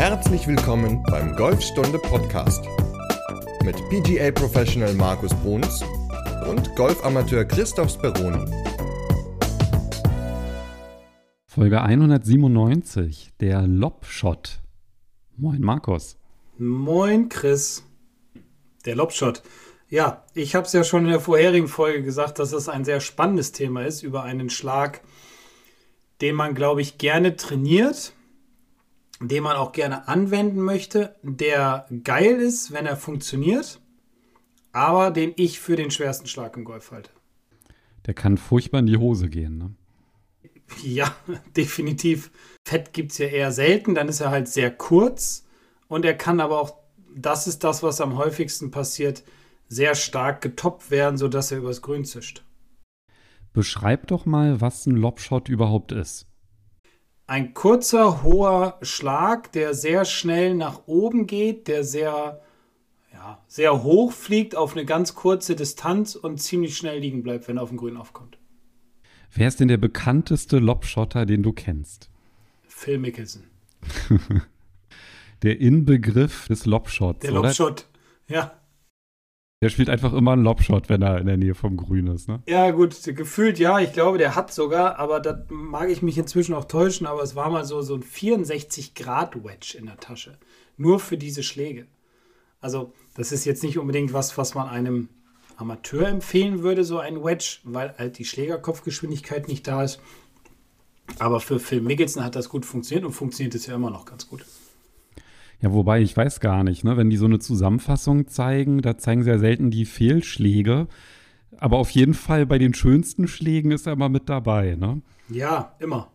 Herzlich willkommen beim Golfstunde Podcast mit PGA Professional Markus Bruns und Golfamateur Christoph Speroni. Folge 197, der Lobshot. Moin Markus. Moin Chris. Der Lobshot. Ja, ich habe es ja schon in der vorherigen Folge gesagt, dass es ein sehr spannendes Thema ist über einen Schlag, den man, glaube ich, gerne trainiert, den man auch gerne anwenden möchte, der geil ist, wenn er funktioniert, aber den ich für den schwersten Schlag im Golf halte. Der kann furchtbar in die Hose gehen, ne? Ja, definitiv. Fett gibt es ja eher selten, dann ist er halt sehr kurz und er kann aber auch, das ist das, was am häufigsten passiert, sehr stark getoppt werden, sodass er übers Grün zischt. Beschreib doch mal, was ein Lobshot überhaupt ist. Ein kurzer, hoher Schlag, der sehr schnell nach oben geht, der sehr, ja, sehr hoch fliegt auf eine ganz kurze Distanz und ziemlich schnell liegen bleibt, wenn er auf dem Grün aufkommt. Wer ist denn der bekannteste Lobshotter, den du kennst? Phil Mickelson. der Inbegriff des Lobshots. Der Lobshot, ja. Der spielt einfach immer einen Lobshot, wenn er in der Nähe vom Grün ist, ne? Ja, gut, gefühlt ja. Ich glaube, der hat sogar, aber da mag ich mich inzwischen auch täuschen, aber es war mal so, so ein 64-Grad-Wedge in der Tasche. Nur für diese Schläge. Also, das ist jetzt nicht unbedingt was, was man einem Amateur empfehlen würde, so ein Wedge, weil halt die Schlägerkopfgeschwindigkeit nicht da ist. Aber für Phil Mickelson hat das gut funktioniert und funktioniert es ja immer noch ganz gut. Ja, wobei ich weiß gar nicht, ne? wenn die so eine Zusammenfassung zeigen, da zeigen sie ja selten die Fehlschläge. Aber auf jeden Fall bei den schönsten Schlägen ist er immer mit dabei, ne? Ja, immer.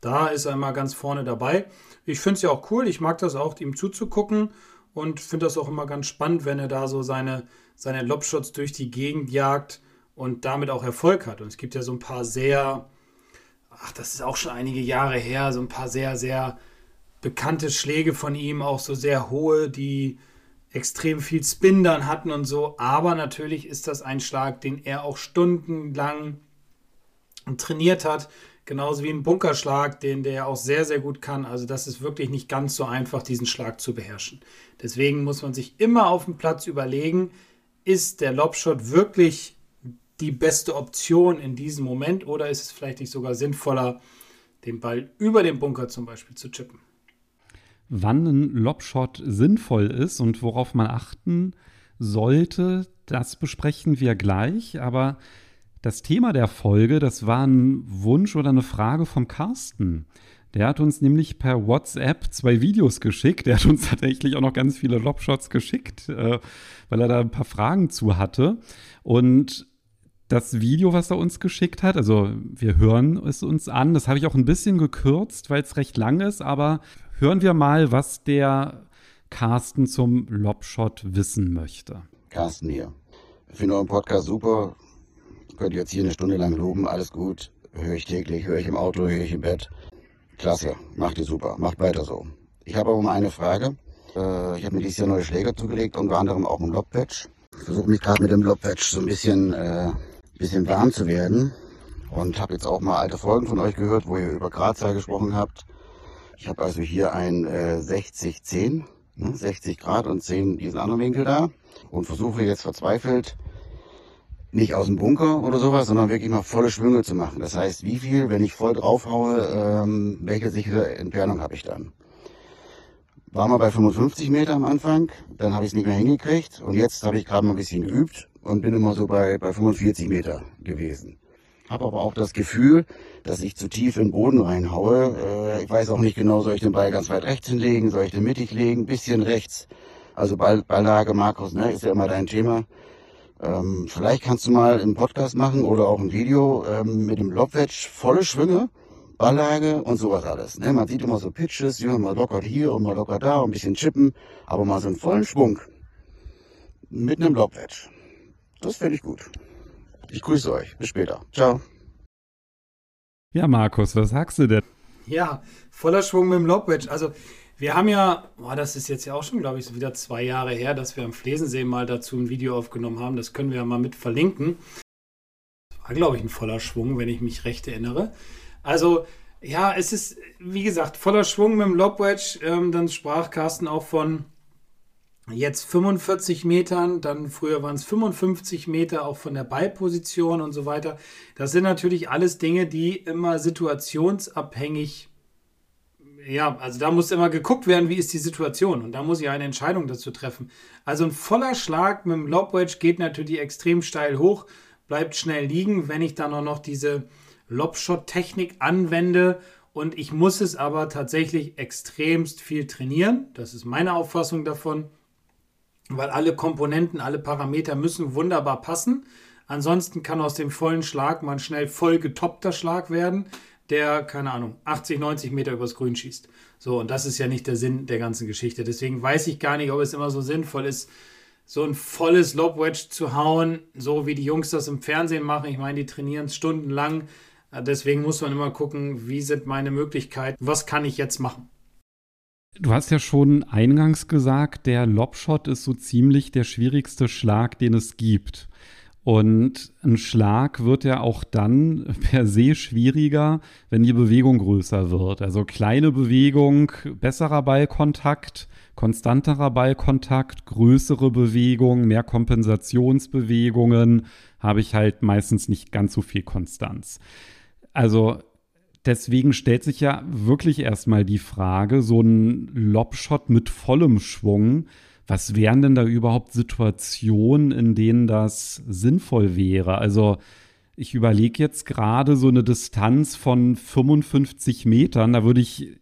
Da ist er immer ganz vorne dabei. Ich finde es ja auch cool, ich mag das auch, ihm zuzugucken und finde das auch immer ganz spannend, wenn er da so seine, seine Lobshots durch die Gegend jagt und damit auch Erfolg hat. Und es gibt ja so ein paar sehr, ach, das ist auch schon einige Jahre her, so ein paar sehr, sehr bekannte Schläge von ihm, auch so sehr hohe, die extrem viel Spin dann hatten und so. Aber natürlich ist das ein Schlag, den er auch stundenlang trainiert hat. Genauso wie ein Bunkerschlag, den der auch sehr, sehr gut kann. Also das ist wirklich nicht ganz so einfach, diesen Schlag zu beherrschen. Deswegen muss man sich immer auf dem Platz überlegen, ist der Lobshot wirklich die beste Option in diesem Moment oder ist es vielleicht nicht sogar sinnvoller, den Ball über den Bunker zum Beispiel zu chippen? Wann ein Lobshot sinnvoll ist und worauf man achten sollte, das besprechen wir gleich. Aber das Thema der Folge, das war ein Wunsch oder eine Frage vom Carsten. Der hat uns nämlich per WhatsApp zwei Videos geschickt. Der hat uns tatsächlich auch noch ganz viele Lobshots geschickt, äh, weil er da ein paar Fragen zu hatte. Und das Video, was er uns geschickt hat, also wir hören es uns an, das habe ich auch ein bisschen gekürzt, weil es recht lang ist, aber hören wir mal, was der Carsten zum Lobshot wissen möchte. Carsten hier. Ich finde euren Podcast super. Könnt ihr jetzt hier eine Stunde lang loben. Alles gut. Höre ich täglich, höre ich im Auto, höre ich im Bett. Klasse. Macht ihr super. Macht weiter so. Ich habe aber mal eine Frage. Äh, ich habe mir dieses Jahr neue Schläger zugelegt, unter anderem auch ein Lobpatch. Ich versuche mich gerade mit dem Lobpatch so ein bisschen, äh, bisschen warm zu werden. Und habe jetzt auch mal alte Folgen von euch gehört, wo ihr über Gradzahl gesprochen habt. Ich habe also hier ein äh, 60-10, ne, 60 Grad und 10 diesen anderen Winkel da und versuche jetzt verzweifelt nicht aus dem Bunker oder sowas, sondern wirklich mal volle Schwünge zu machen. Das heißt, wie viel, wenn ich voll draufhaue, ähm, welche sichere Entfernung habe ich dann? War mal bei 55 Meter am Anfang, dann habe ich es nicht mehr hingekriegt und jetzt habe ich gerade mal ein bisschen geübt und bin immer so bei, bei 45 Meter gewesen habe aber auch das Gefühl, dass ich zu tief in den Boden reinhaue. Äh, ich weiß auch nicht genau, soll ich den Ball ganz weit rechts hinlegen, soll ich den mittig legen, bisschen rechts. Also Ball, Balllage, Markus, ne, ist ja immer dein Thema. Ähm, vielleicht kannst du mal einen Podcast machen oder auch ein Video ähm, mit dem Lobwedge, volle Schwünge, Balllage und sowas alles. Ne? Man sieht immer so Pitches, ja, mal lockert hier und mal lockert da, ein bisschen chippen, aber mal so einen vollen Schwung mit einem Lobwedge. Das finde ich gut. Ich grüße euch. Bis später. Ciao. Ja, Markus, was sagst du denn? Ja, voller Schwung mit dem Lobwedge. Also, wir haben ja, boah, das ist jetzt ja auch schon, glaube ich, so wieder zwei Jahre her, dass wir am Flesensee mal dazu ein Video aufgenommen haben. Das können wir ja mal mit verlinken. Das war, glaube ich, ein voller Schwung, wenn ich mich recht erinnere. Also, Ja, es ist, wie gesagt, voller Schwung mit dem Lobwedge. Ähm, dann sprach Carsten auch von jetzt 45 Metern, dann früher waren es 55 Meter, auch von der Ballposition und so weiter. Das sind natürlich alles Dinge, die immer situationsabhängig, ja, also da muss immer geguckt werden, wie ist die Situation und da muss ich eine Entscheidung dazu treffen. Also ein voller Schlag mit dem Lobwedge geht natürlich extrem steil hoch, bleibt schnell liegen, wenn ich dann auch noch diese Lobshot-Technik anwende und ich muss es aber tatsächlich extremst viel trainieren. Das ist meine Auffassung davon weil alle Komponenten, alle Parameter müssen wunderbar passen. Ansonsten kann aus dem vollen Schlag mal ein schnell voll getoppter Schlag werden, der, keine Ahnung, 80, 90 Meter übers Grün schießt. So, und das ist ja nicht der Sinn der ganzen Geschichte. Deswegen weiß ich gar nicht, ob es immer so sinnvoll ist, so ein volles Lobwedge zu hauen, so wie die Jungs das im Fernsehen machen. Ich meine, die trainieren stundenlang. Deswegen muss man immer gucken, wie sind meine Möglichkeiten, was kann ich jetzt machen. Du hast ja schon eingangs gesagt, der Lobshot ist so ziemlich der schwierigste Schlag, den es gibt. Und ein Schlag wird ja auch dann per se schwieriger, wenn die Bewegung größer wird. Also kleine Bewegung, besserer Ballkontakt, konstanterer Ballkontakt, größere Bewegung, mehr Kompensationsbewegungen, habe ich halt meistens nicht ganz so viel Konstanz. Also deswegen stellt sich ja wirklich erstmal die Frage, so ein Lobshot mit vollem Schwung, was wären denn da überhaupt Situationen, in denen das sinnvoll wäre? Also ich überlege jetzt gerade so eine Distanz von 55 Metern, da würde ich,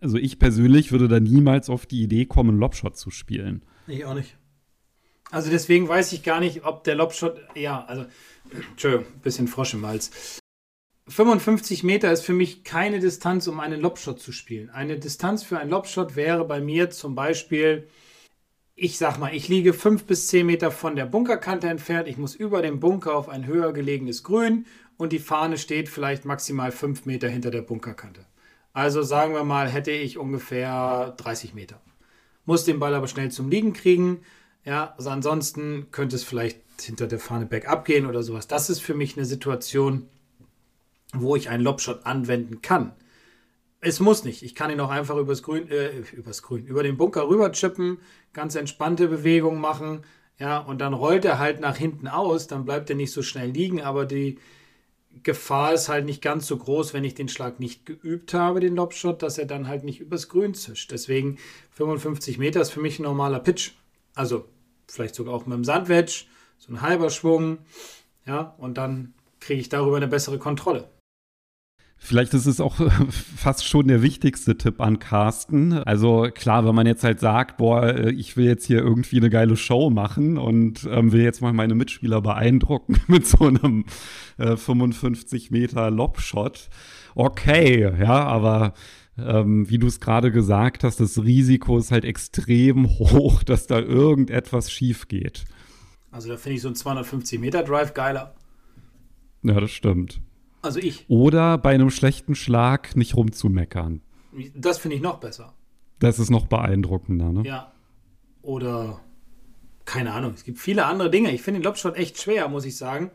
also ich persönlich würde da niemals auf die Idee kommen, Lobshot zu spielen. Ich auch nicht. Also deswegen weiß ich gar nicht, ob der Lobshot, ja, also, Entschuldigung, bisschen Frosch im Hals. 55 Meter ist für mich keine Distanz, um einen Lobshot zu spielen. Eine Distanz für einen Lobshot wäre bei mir zum Beispiel, ich sag mal, ich liege 5 bis 10 Meter von der Bunkerkante entfernt. Ich muss über dem Bunker auf ein höher gelegenes Grün und die Fahne steht vielleicht maximal 5 Meter hinter der Bunkerkante. Also sagen wir mal, hätte ich ungefähr 30 Meter. Muss den Ball aber schnell zum Liegen kriegen. Ja, also ansonsten könnte es vielleicht hinter der Fahne bergab gehen oder sowas. Das ist für mich eine Situation, wo ich einen Lobshot anwenden kann. Es muss nicht. Ich kann ihn auch einfach übers Grün, äh, übers Grün, über den Bunker rüber chippen, ganz entspannte Bewegungen machen, ja, und dann rollt er halt nach hinten aus, dann bleibt er nicht so schnell liegen, aber die Gefahr ist halt nicht ganz so groß, wenn ich den Schlag nicht geübt habe, den Lobshot, dass er dann halt nicht übers Grün zischt. Deswegen 55 Meter ist für mich ein normaler Pitch. Also vielleicht sogar auch mit dem Sandwedge, so ein halber Schwung, ja, und dann kriege ich darüber eine bessere Kontrolle. Vielleicht ist es auch fast schon der wichtigste Tipp an Carsten. Also klar, wenn man jetzt halt sagt, boah, äh, ich will jetzt hier irgendwie eine geile Show machen und ähm, will jetzt mal meine Mitspieler beeindrucken mit so einem äh, 55 Meter Lobshot. Okay, ja, aber ähm, wie du es gerade gesagt hast, das Risiko ist halt extrem hoch, dass da irgendetwas schief geht. Also da finde ich so ein 250 Meter Drive geiler. Ja, das stimmt. Also ich. Oder bei einem schlechten Schlag nicht rumzumeckern. Das finde ich noch besser. Das ist noch beeindruckender, ne? Ja. Oder keine Ahnung. Es gibt viele andere Dinge. Ich finde den Lobshot echt schwer, muss ich sagen.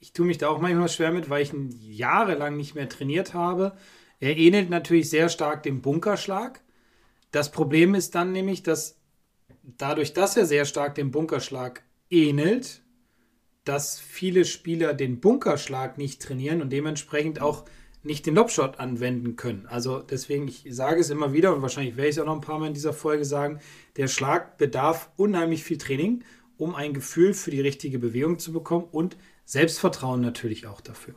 Ich tue mich da auch manchmal schwer mit, weil ich ihn jahrelang nicht mehr trainiert habe. Er ähnelt natürlich sehr stark dem Bunkerschlag. Das Problem ist dann nämlich, dass dadurch, dass er sehr stark dem Bunkerschlag ähnelt, dass viele Spieler den Bunkerschlag nicht trainieren und dementsprechend auch nicht den Lobshot anwenden können. Also deswegen, ich sage es immer wieder und wahrscheinlich werde ich es auch noch ein paar Mal in dieser Folge sagen, der Schlag bedarf unheimlich viel Training, um ein Gefühl für die richtige Bewegung zu bekommen und Selbstvertrauen natürlich auch dafür.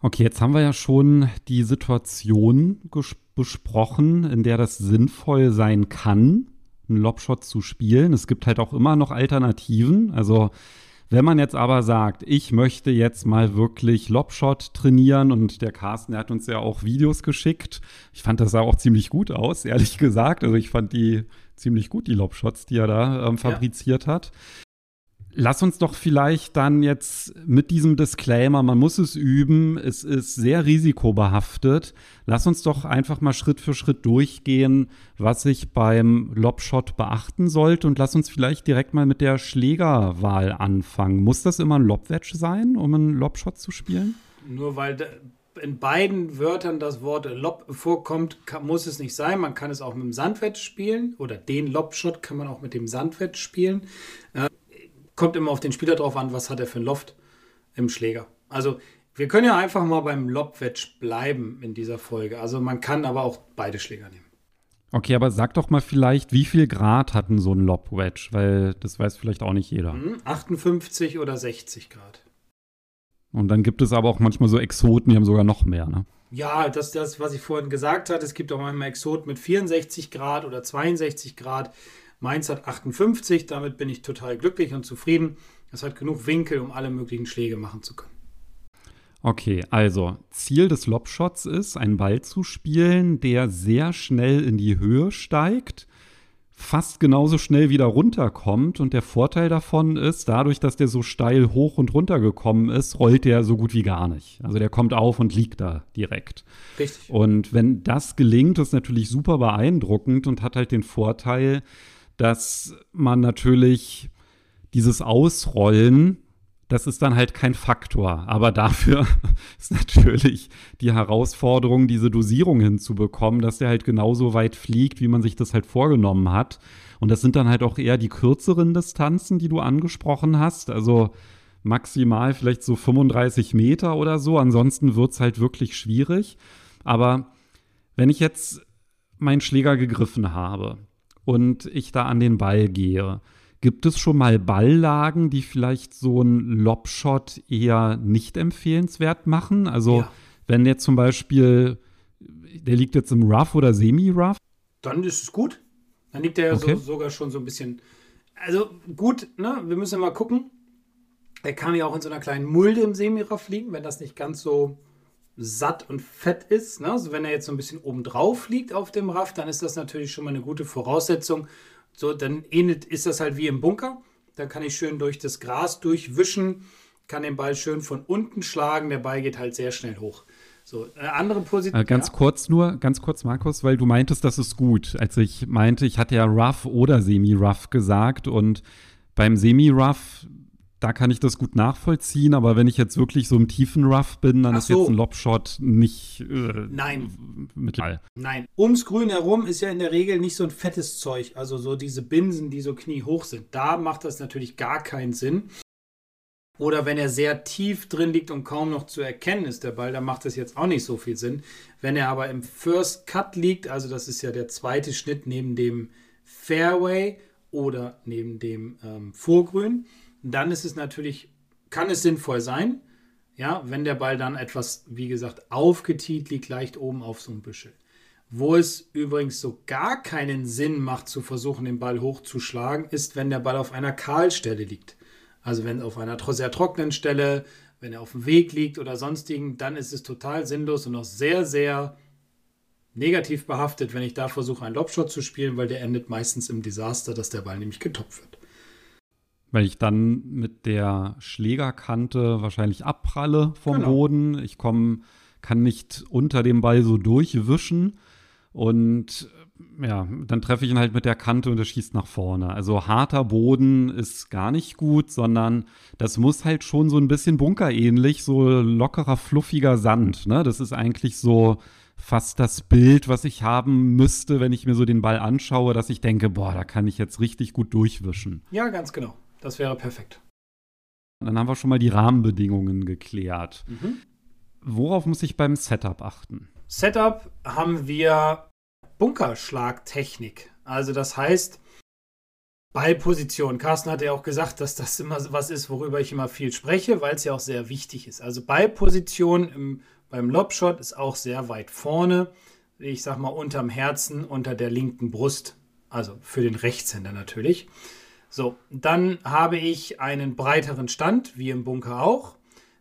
Okay, jetzt haben wir ja schon die Situation besprochen, in der das sinnvoll sein kann, einen Lobshot zu spielen. Es gibt halt auch immer noch Alternativen. Also wenn man jetzt aber sagt, ich möchte jetzt mal wirklich Lobshot trainieren und der Carsten, der hat uns ja auch Videos geschickt. Ich fand das sah auch ziemlich gut aus, ehrlich gesagt. Also ich fand die ziemlich gut, die Lobshots, die er da ähm, fabriziert ja. hat. Lass uns doch vielleicht dann jetzt mit diesem Disclaimer, man muss es üben, es ist sehr risikobehaftet. Lass uns doch einfach mal Schritt für Schritt durchgehen, was ich beim Lobshot beachten sollte und lass uns vielleicht direkt mal mit der Schlägerwahl anfangen. Muss das immer ein Lobwedge sein, um einen Lobshot zu spielen? Nur weil in beiden Wörtern das Wort Lob vorkommt, muss es nicht sein. Man kann es auch mit dem Sandwedge spielen oder den Lobshot kann man auch mit dem Sandwedge spielen. Äh, kommt immer auf den Spieler drauf an, was hat er für ein Loft im Schläger. Also wir können ja einfach mal beim Lobwedge bleiben in dieser Folge. Also man kann aber auch beide Schläger nehmen. Okay, aber sag doch mal vielleicht, wie viel Grad hatten so ein Lob-Wedge? Weil das weiß vielleicht auch nicht jeder. 58 hm, oder 60 Grad. Und dann gibt es aber auch manchmal so Exoten, die haben sogar noch mehr, ne? Ja, das das, was ich vorhin gesagt hatte. Es gibt auch manchmal Exoten mit 64 Grad oder 62 Grad. Meins hat 58, damit bin ich total glücklich und zufrieden. Es hat genug Winkel, um alle möglichen Schläge machen zu können. Okay, also Ziel des Lobshots ist, einen Ball zu spielen, der sehr schnell in die Höhe steigt, fast genauso schnell wieder runterkommt. Und der Vorteil davon ist, dadurch, dass der so steil hoch und runter gekommen ist, rollt der so gut wie gar nicht. Also der kommt auf und liegt da direkt. Richtig. Und wenn das gelingt, ist natürlich super beeindruckend und hat halt den Vorteil, dass man natürlich dieses Ausrollen das ist dann halt kein Faktor. Aber dafür ist natürlich die Herausforderung, diese Dosierung hinzubekommen, dass der halt genauso weit fliegt, wie man sich das halt vorgenommen hat. Und das sind dann halt auch eher die kürzeren Distanzen, die du angesprochen hast. Also maximal vielleicht so 35 Meter oder so. Ansonsten wird es halt wirklich schwierig. Aber wenn ich jetzt meinen Schläger gegriffen habe und ich da an den Ball gehe, Gibt es schon mal Balllagen, die vielleicht so einen Lobshot eher nicht empfehlenswert machen? Also, ja. wenn der zum Beispiel, der liegt jetzt im Rough oder Semi-Rough? Dann ist es gut. Dann liegt der okay. so, sogar schon so ein bisschen. Also gut, ne? Wir müssen mal gucken. Er kann ja auch in so einer kleinen Mulde im Semi-Rough liegen, wenn das nicht ganz so satt und fett ist. Ne? Also wenn er jetzt so ein bisschen oben drauf liegt auf dem Raff, dann ist das natürlich schon mal eine gute Voraussetzung, so, dann ähnelt, ist das halt wie im Bunker. Da kann ich schön durch das Gras durchwischen, kann den Ball schön von unten schlagen. Der Ball geht halt sehr schnell hoch. So, eine andere Position. Äh, ganz ja. kurz nur, ganz kurz, Markus, weil du meintest, das ist gut. Als ich meinte, ich hatte ja rough oder semi-rough gesagt und beim Semi-Rough da kann ich das gut nachvollziehen, aber wenn ich jetzt wirklich so im tiefen Rough bin, dann Ach ist so. jetzt ein Lobshot nicht äh, Nein. mittel. Nein. Ums Grün herum ist ja in der Regel nicht so ein fettes Zeug, also so diese Binsen, die so kniehoch sind. Da macht das natürlich gar keinen Sinn. Oder wenn er sehr tief drin liegt und kaum noch zu erkennen ist, der Ball, dann macht das jetzt auch nicht so viel Sinn. Wenn er aber im First Cut liegt, also das ist ja der zweite Schnitt neben dem Fairway oder neben dem ähm, Vorgrün, dann ist es natürlich, kann es sinnvoll sein, ja, wenn der Ball dann etwas, wie gesagt, aufgetiet liegt, leicht oben auf so einem Büschel. Wo es übrigens so gar keinen Sinn macht, zu versuchen, den Ball hochzuschlagen, ist, wenn der Ball auf einer Kahlstelle liegt. Also wenn auf einer sehr trockenen Stelle, wenn er auf dem Weg liegt oder sonstigen, dann ist es total sinnlos und auch sehr, sehr negativ behaftet, wenn ich da versuche, einen Lobshot zu spielen, weil der endet meistens im Desaster, dass der Ball nämlich getoppt wird weil ich dann mit der Schlägerkante wahrscheinlich abpralle vom genau. Boden. Ich komme, kann nicht unter dem Ball so durchwischen und ja, dann treffe ich ihn halt mit der Kante und er schießt nach vorne. Also harter Boden ist gar nicht gut, sondern das muss halt schon so ein bisschen bunkerähnlich, so lockerer, fluffiger Sand. Ne? Das ist eigentlich so fast das Bild, was ich haben müsste, wenn ich mir so den Ball anschaue, dass ich denke, boah, da kann ich jetzt richtig gut durchwischen. Ja, ganz genau. Das wäre perfekt. Dann haben wir schon mal die Rahmenbedingungen geklärt. Mhm. Worauf muss ich beim Setup achten? Setup haben wir Bunkerschlagtechnik. Also das heißt, Ballposition. Carsten hat ja auch gesagt, dass das immer was ist, worüber ich immer viel spreche, weil es ja auch sehr wichtig ist. Also Ballposition im, beim Lobshot ist auch sehr weit vorne. Ich sag mal unterm Herzen, unter der linken Brust. Also für den Rechtshänder natürlich. So, dann habe ich einen breiteren Stand, wie im Bunker auch.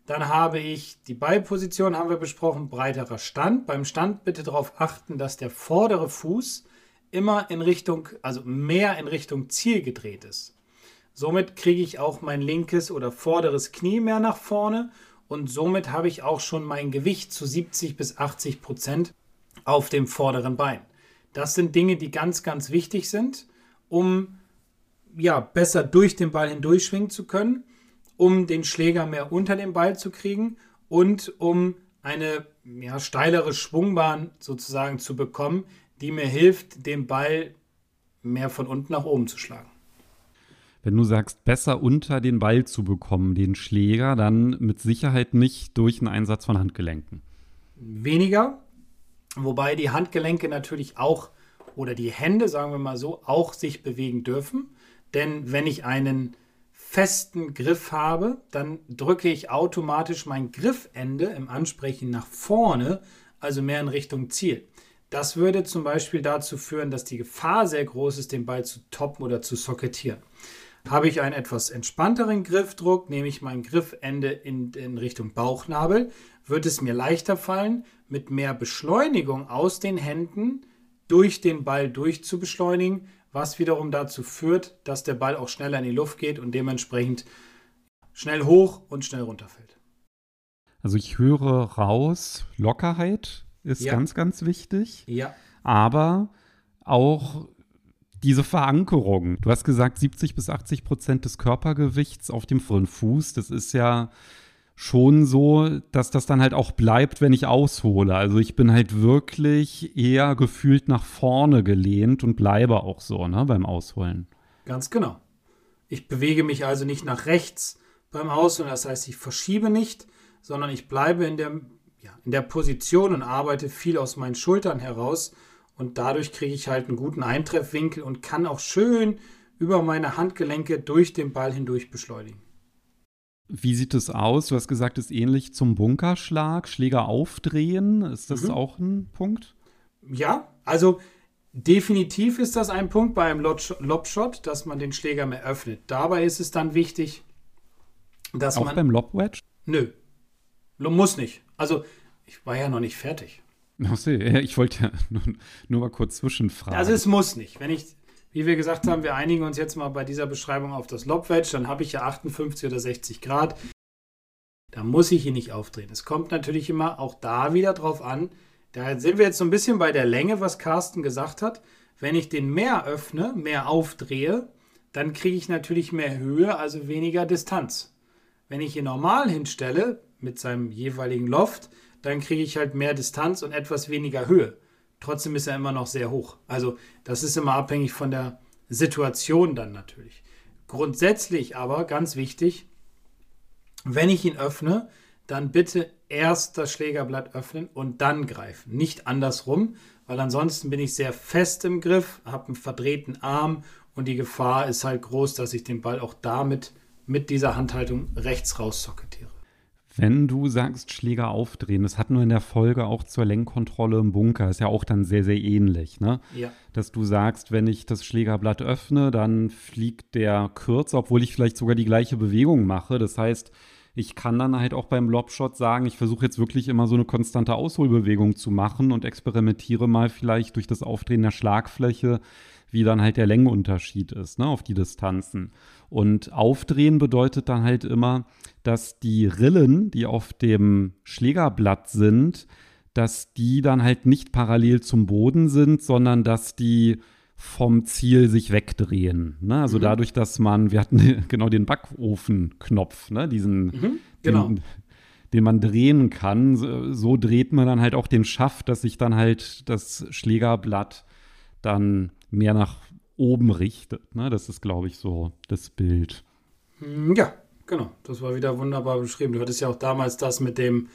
Dann habe ich die Ballposition, haben wir besprochen, breiterer Stand. Beim Stand bitte darauf achten, dass der vordere Fuß immer in Richtung, also mehr in Richtung Ziel gedreht ist. Somit kriege ich auch mein linkes oder vorderes Knie mehr nach vorne und somit habe ich auch schon mein Gewicht zu 70 bis 80 Prozent auf dem vorderen Bein. Das sind Dinge, die ganz, ganz wichtig sind, um ja, besser durch den Ball hindurch schwingen zu können, um den Schläger mehr unter den Ball zu kriegen und um eine ja, steilere Schwungbahn sozusagen zu bekommen, die mir hilft, den Ball mehr von unten nach oben zu schlagen. Wenn du sagst, besser unter den Ball zu bekommen, den Schläger, dann mit Sicherheit nicht durch einen Einsatz von Handgelenken. Weniger, wobei die Handgelenke natürlich auch oder die Hände, sagen wir mal so, auch sich bewegen dürfen. Denn wenn ich einen festen Griff habe, dann drücke ich automatisch mein Griffende im Ansprechen nach vorne, also mehr in Richtung Ziel. Das würde zum Beispiel dazu führen, dass die Gefahr sehr groß ist, den Ball zu toppen oder zu socketieren. Habe ich einen etwas entspannteren Griffdruck, nehme ich mein Griffende in, in Richtung Bauchnabel, wird es mir leichter fallen, mit mehr Beschleunigung aus den Händen durch den Ball durchzubeschleunigen, was wiederum dazu führt, dass der Ball auch schneller in die Luft geht und dementsprechend schnell hoch und schnell runterfällt. Also ich höre raus, Lockerheit ist ja. ganz, ganz wichtig. Ja. Aber auch diese Verankerung. Du hast gesagt, 70 bis 80 Prozent des Körpergewichts auf dem vollen Fuß. Das ist ja schon so, dass das dann halt auch bleibt, wenn ich aushole. Also ich bin halt wirklich eher gefühlt nach vorne gelehnt und bleibe auch so, ne, beim Ausholen. Ganz genau. Ich bewege mich also nicht nach rechts beim Ausholen, das heißt, ich verschiebe nicht, sondern ich bleibe in der, ja, in der Position und arbeite viel aus meinen Schultern heraus und dadurch kriege ich halt einen guten Eintreffwinkel und kann auch schön über meine Handgelenke durch den Ball hindurch beschleunigen. Wie sieht es aus? Du hast gesagt, es ist ähnlich zum Bunkerschlag, Schläger aufdrehen. Ist das mhm. auch ein Punkt? Ja, also definitiv ist das ein Punkt bei einem Lobshot, dass man den Schläger mehr öffnet. Dabei ist es dann wichtig, dass auch man. Auch beim Lobwedge? Nö. Muss nicht. Also, ich war ja noch nicht fertig. Ich wollte ja nur, nur, mal kurz zwischenfragen. Also, es muss nicht. Wenn ich wie wir gesagt haben, wir einigen uns jetzt mal bei dieser Beschreibung auf das Lobwedge. Dann habe ich ja 58 oder 60 Grad. Da muss ich ihn nicht aufdrehen. Es kommt natürlich immer auch da wieder drauf an. Da sind wir jetzt so ein bisschen bei der Länge, was Carsten gesagt hat. Wenn ich den mehr öffne, mehr aufdrehe, dann kriege ich natürlich mehr Höhe, also weniger Distanz. Wenn ich ihn normal hinstelle mit seinem jeweiligen Loft, dann kriege ich halt mehr Distanz und etwas weniger Höhe. Trotzdem ist er immer noch sehr hoch. Also das ist immer abhängig von der Situation dann natürlich. Grundsätzlich aber ganz wichtig, wenn ich ihn öffne, dann bitte erst das Schlägerblatt öffnen und dann greifen. Nicht andersrum, weil ansonsten bin ich sehr fest im Griff, habe einen verdrehten Arm und die Gefahr ist halt groß, dass ich den Ball auch damit mit dieser Handhaltung rechts raus socketiere. Wenn du sagst, Schläger aufdrehen, das hatten wir in der Folge auch zur Lenkkontrolle im Bunker, ist ja auch dann sehr, sehr ähnlich, ne? Ja. Dass du sagst, wenn ich das Schlägerblatt öffne, dann fliegt der kürzer, obwohl ich vielleicht sogar die gleiche Bewegung mache. Das heißt, ich kann dann halt auch beim Lobshot sagen, ich versuche jetzt wirklich immer so eine konstante Ausholbewegung zu machen und experimentiere mal vielleicht durch das Aufdrehen der Schlagfläche, wie dann halt der Längenunterschied ist, ne, auf die Distanzen. Und aufdrehen bedeutet dann halt immer, dass die Rillen, die auf dem Schlägerblatt sind, dass die dann halt nicht parallel zum Boden sind, sondern dass die vom Ziel sich wegdrehen. Ne? Also mhm. dadurch, dass man, wir hatten genau den Backofenknopf, ne? diesen, mhm, genau. den, den man drehen kann. So, so, dreht man dann halt auch den Schaft, dass sich dann halt das Schlägerblatt dann mehr nach oben richtet. Ne? Das ist, glaube ich, so das Bild. Hm, ja, genau. Das war wieder wunderbar beschrieben. Du hattest ja auch damals das mit dem,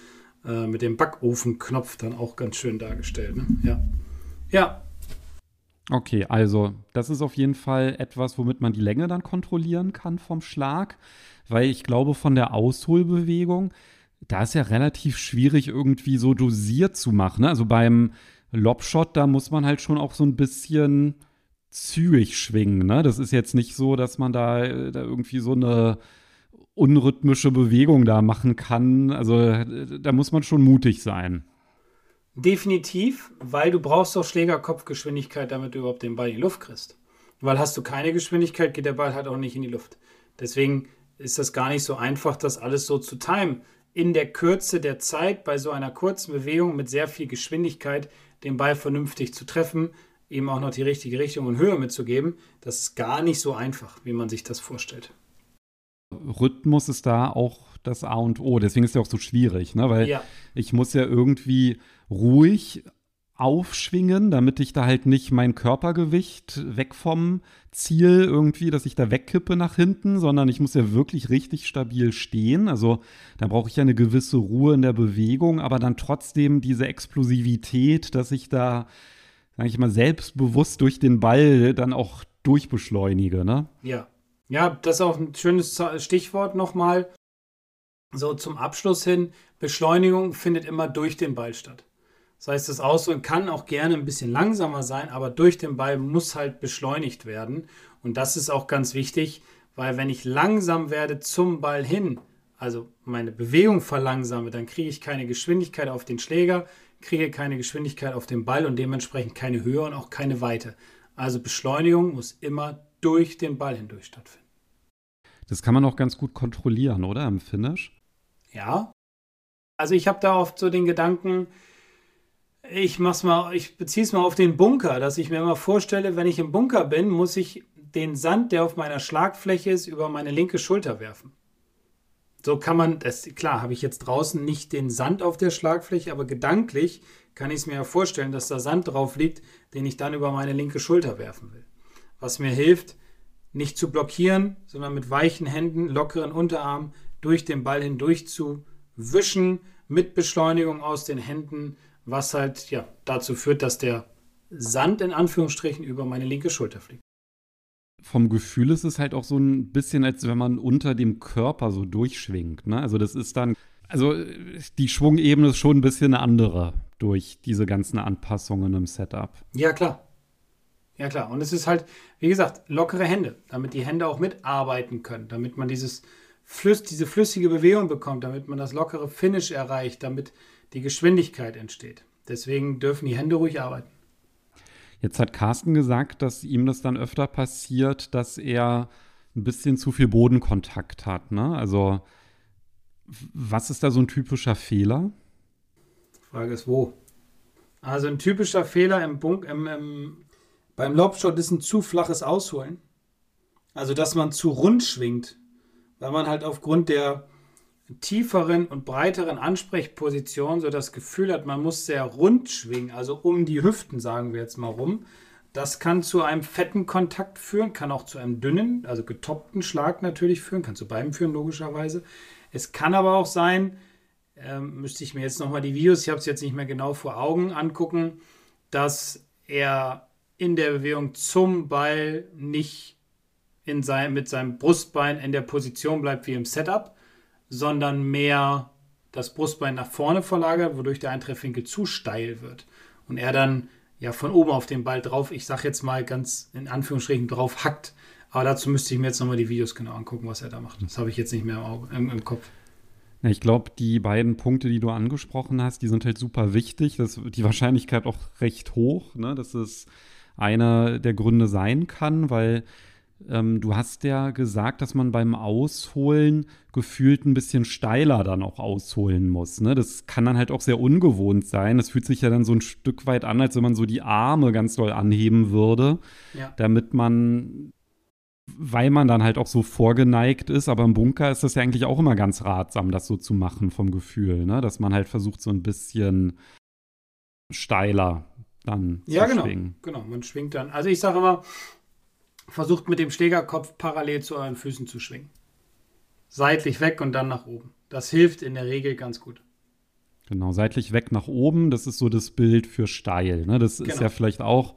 äh, mit dem Backofenknopf dann auch ganz schön dargestellt. Ne? Ja. Ja. Okay, also das ist auf jeden Fall etwas, womit man die Länge dann kontrollieren kann vom Schlag, weil ich glaube, von der Ausholbewegung, da ist ja relativ schwierig irgendwie so dosiert zu machen. Ne? Also beim Lobshot, da muss man halt schon auch so ein bisschen zügig schwingen. Ne? Das ist jetzt nicht so, dass man da, da irgendwie so eine unrhythmische Bewegung da machen kann. Also da muss man schon mutig sein. Definitiv, weil du brauchst auch Schlägerkopfgeschwindigkeit, damit du überhaupt den Ball in die Luft kriegst. Weil hast du keine Geschwindigkeit, geht der Ball halt auch nicht in die Luft. Deswegen ist das gar nicht so einfach, das alles so zu timen. In der Kürze der Zeit bei so einer kurzen Bewegung mit sehr viel Geschwindigkeit den Ball vernünftig zu treffen, ihm auch noch die richtige Richtung und Höhe mitzugeben, das ist gar nicht so einfach, wie man sich das vorstellt. Rhythmus ist da auch das A und O. Deswegen ist es ja auch so schwierig, ne? weil Ja. ich muss ja irgendwie ruhig aufschwingen, damit ich da halt nicht mein Körpergewicht weg vom Ziel irgendwie, dass ich da wegkippe nach hinten, sondern ich muss ja wirklich richtig stabil stehen. Also da brauche ich ja eine gewisse Ruhe in der Bewegung, aber dann trotzdem diese Explosivität, dass ich da, sage ich mal, selbstbewusst durch den Ball dann auch durchbeschleunige, ne? Ja. Ja, das ist auch ein schönes Stichwort nochmal. So zum Abschluss hin, Beschleunigung findet immer durch den Ball statt. Das heißt, das Ausholen kann auch gerne ein bisschen langsamer sein, aber durch den Ball muss halt beschleunigt werden. Und das ist auch ganz wichtig, weil wenn ich langsam werde zum Ball hin, also meine Bewegung verlangsame, dann kriege ich keine Geschwindigkeit auf den Schläger, kriege keine Geschwindigkeit auf den Ball und dementsprechend keine Höhe und auch keine Weite. Also Beschleunigung muss immer durch den Ball hindurch stattfinden. Das kann man auch ganz gut kontrollieren, oder? Im Finish. Ja. Also ich habe da oft so den Gedanken, ich mach's mal, ich beziehe es mal auf den Bunker, dass ich mir immer vorstelle, wenn ich im Bunker bin, muss ich den Sand, der auf meiner Schlagfläche ist, über meine linke Schulter werfen. So kann man, das klar, habe ich jetzt draußen nicht den Sand auf der Schlagfläche, aber gedanklich kann ich es mir ja vorstellen, dass da Sand drauf liegt, den ich dann über meine linke Schulter werfen will. Was mir hilft, nicht zu blockieren, sondern mit weichen Händen, lockeren Unterarm durch den Ball hindurch zu wischen, mit Beschleunigung aus den Händen, was halt ja dazu führt, dass der Sand in Anführungsstrichen über meine linke Schulter fliegt. Vom Gefühl ist es halt auch so ein bisschen, als wenn man unter dem Körper so durchschwingt. Ne? Also das ist dann, also die Schwungebene ist schon ein bisschen eine andere durch diese ganzen Anpassungen im Setup. Ja, klar. Ja, klar. Und es ist halt, wie gesagt, lockere Hände, damit die Hände auch mitarbeiten können, damit man dieses Flüss, diese flüssige Bewegung bekommt, damit man das lockere Finish erreicht, damit die Geschwindigkeit entsteht. Deswegen dürfen die Hände ruhig arbeiten. Jetzt hat Carsten gesagt, dass ihm das dann öfter passiert, dass er ein bisschen zu viel Bodenkontakt hat. Ne? Also was ist da so ein typischer Fehler? Frage ist, wo? Also ein typischer Fehler im Bunk, im, im, beim Lobshot ist ein zu flaches Ausholen. Also, dass man zu rund schwingt, weil man halt aufgrund der tieferen und breiteren Ansprechposition so das Gefühl hat, man muss sehr rund schwingen, also um die Hüften, sagen wir jetzt mal rum. Das kann zu einem fetten Kontakt führen, kann auch zu einem dünnen, also getoppten Schlag natürlich führen, kann zu beidem führen, logischerweise. Es kann aber auch sein, ähm, müsste ich mir jetzt nochmal die Videos, ich habe es jetzt nicht mehr genau vor Augen, angucken, dass er in der Bewegung zum Ball nicht in sein, mit seinem Brustbein in der Position bleibt wie im Setup, sondern mehr das Brustbein nach vorne verlagert, wodurch der Eintreffwinkel zu steil wird. Und er dann ja von oben auf den Ball drauf, ich sage jetzt mal ganz in Anführungsstrichen drauf hackt. Aber dazu müsste ich mir jetzt nochmal die Videos genau angucken, was er da macht. Das habe ich jetzt nicht mehr im, Auge, im, im Kopf. Ich glaube, die beiden Punkte, die du angesprochen hast, die sind halt super wichtig. Das, die Wahrscheinlichkeit auch recht hoch, ne, dass es einer der Gründe sein kann, weil ähm, du hast ja gesagt, dass man beim Ausholen gefühlt ein bisschen steiler dann auch ausholen muss. Ne? Das kann dann halt auch sehr ungewohnt sein. Das fühlt sich ja dann so ein Stück weit an, als wenn man so die Arme ganz doll anheben würde, Ja. damit man weil man dann halt auch so vorgeneigt ist, aber im Bunker ist das ja eigentlich auch immer ganz ratsam, das so zu machen vom Gefühl, ne? dass man halt versucht, so ein bisschen steiler dann Ja, zu genau. schwingen. Genau, man schwingt dann. Also ich sage immer, versucht mit dem Schlägerkopf parallel zu euren Füßen zu schwingen. Seitlich weg und dann nach oben. Das hilft in der Regel ganz gut. Genau, seitlich weg nach oben, das ist so das Bild für steil. Ne? Das ist Genau. ja vielleicht auch,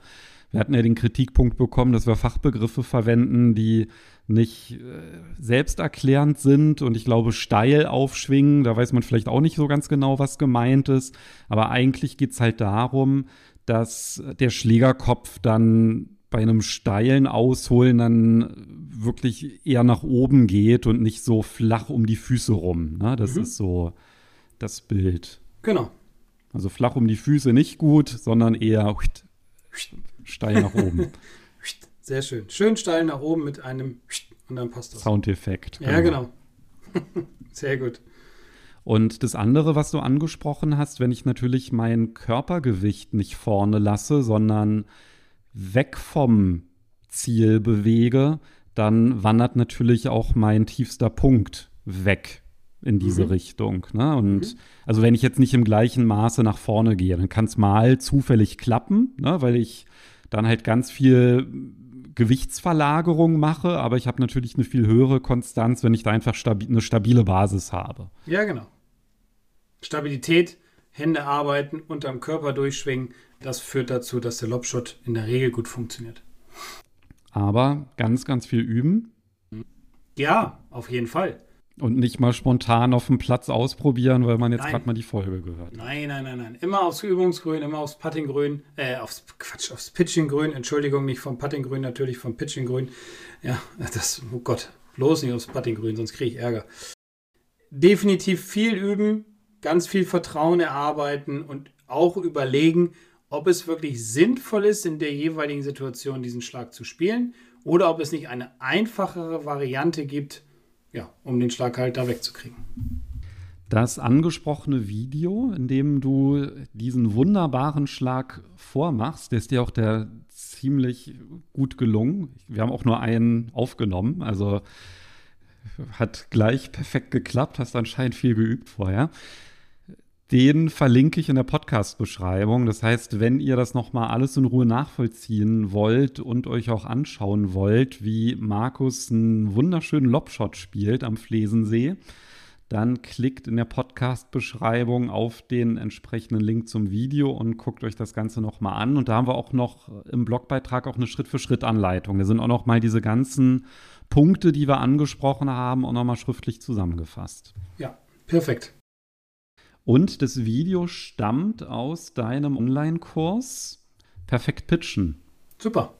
wir hatten ja den Kritikpunkt bekommen, dass wir Fachbegriffe verwenden, die nicht äh, selbsterklärend sind und ich glaube, steil aufschwingen, da weiß man vielleicht auch nicht so ganz genau, was gemeint ist. Aber eigentlich geht es halt darum, dass der Schlägerkopf dann bei einem steilen Ausholen dann wirklich eher nach oben geht und nicht so flach um die Füße rum. Ne? Das Mhm. ist so das Bild. Genau. Also flach um die Füße nicht gut, sondern eher steil nach oben. Sehr schön. Schön steil nach oben mit einem und dann passt das. Soundeffekt. Ja, genau. Sehr gut. Und das andere, was du angesprochen hast, wenn ich natürlich mein Körpergewicht nicht vorne lasse, sondern weg vom Ziel bewege, dann wandert natürlich auch mein tiefster Punkt weg. in diese mhm. Richtung. Ne? Und mhm. also wenn ich jetzt nicht im gleichen Maße nach vorne gehe, dann kann es mal zufällig klappen, ne? weil ich dann halt ganz viel Gewichtsverlagerung mache, aber ich habe natürlich eine viel höhere Konstanz, wenn ich da einfach stabi eine stabile Basis habe. Ja, genau. Stabilität, Hände arbeiten, unterm Körper durchschwingen, das führt dazu, dass der Lobshot in der Regel gut funktioniert. Aber ganz, ganz viel üben. Ja, auf jeden Fall. Und nicht mal spontan auf dem Platz ausprobieren, weil man jetzt gerade mal die Folge gehört. Nein, nein, nein, nein. Immer aufs Übungsgrün, immer aufs Puttinggrün, äh, aufs Quatsch, aufs Pitchinggrün. Entschuldigung, nicht vom Puttinggrün, natürlich vom Pitchinggrün. Ja, das, oh Gott, bloß nicht aufs Puttinggrün, sonst kriege ich Ärger. Definitiv viel üben, ganz viel Vertrauen erarbeiten und auch überlegen, ob es wirklich sinnvoll ist, in der jeweiligen Situation diesen Schlag zu spielen oder ob es nicht eine einfachere Variante gibt, ja, um den Schlag halt da wegzukriegen. Das angesprochene Video, in dem du diesen wunderbaren Schlag vormachst, der ist dir auch der ziemlich gut gelungen. Wir haben auch nur einen aufgenommen, also hat gleich perfekt geklappt, hast anscheinend viel geübt vorher. Den verlinke ich in der Podcast-Beschreibung. Das heißt, wenn ihr das nochmal alles in Ruhe nachvollziehen wollt und euch auch anschauen wollt, wie Markus einen wunderschönen Lobshot spielt am Flesensee, dann klickt in der Podcast-Beschreibung auf den entsprechenden Link zum Video und guckt euch das Ganze nochmal an. Und da haben wir auch noch im Blogbeitrag auch eine Schritt-für-Schritt-Anleitung. Da sind auch nochmal diese ganzen Punkte, die wir angesprochen haben, auch nochmal schriftlich zusammengefasst. Ja, perfekt. Und das Video stammt aus deinem Online-Kurs Perfekt Pitchen. Super.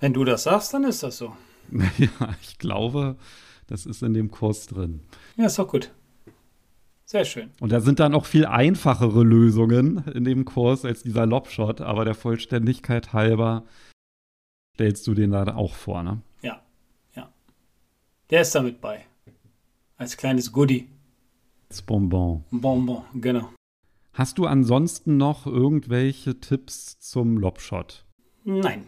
Wenn du das sagst, dann ist das so. Ja, ich glaube, das ist in dem Kurs drin. Ja, ist doch gut. Sehr schön. Und da sind dann auch viel einfachere Lösungen in dem Kurs als dieser Lobshot, aber der Vollständigkeit halber stellst du den da auch vor, ne? Ja, ja. Der ist da mit bei. Als kleines Goodie. Bonbon. Bonbon, genau. Hast du ansonsten noch irgendwelche Tipps zum Lobshot? Nein.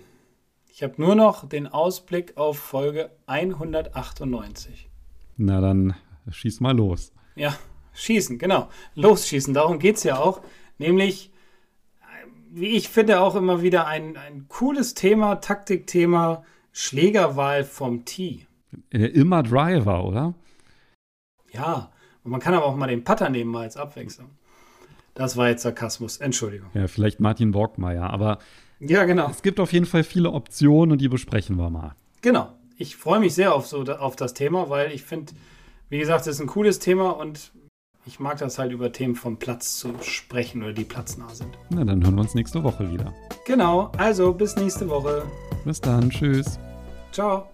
Ich habe nur noch den Ausblick auf Folge 198. Na dann schieß mal los. Ja, schießen, genau. Losschießen, darum geht es ja auch. Nämlich, wie ich finde, auch immer wieder ein, ein cooles Thema, Taktikthema, Schlägerwahl vom Tee. Äh, immer Driver, oder? Ja, man kann aber auch mal den Putter nehmen, mal als Abwechslung. Das war jetzt Sarkasmus, Entschuldigung. Ja, vielleicht Martin Borgmeier, aber ja, genau. es gibt auf jeden Fall viele Optionen und die besprechen wir mal. Genau. Ich freue mich sehr auf, so, auf das Thema, weil ich finde, wie gesagt, es ist ein cooles Thema und ich mag das halt über Themen vom Platz zu sprechen oder die platznah sind. Na, dann hören wir uns nächste Woche wieder. Genau, also bis nächste Woche. Bis dann, tschüss. Ciao.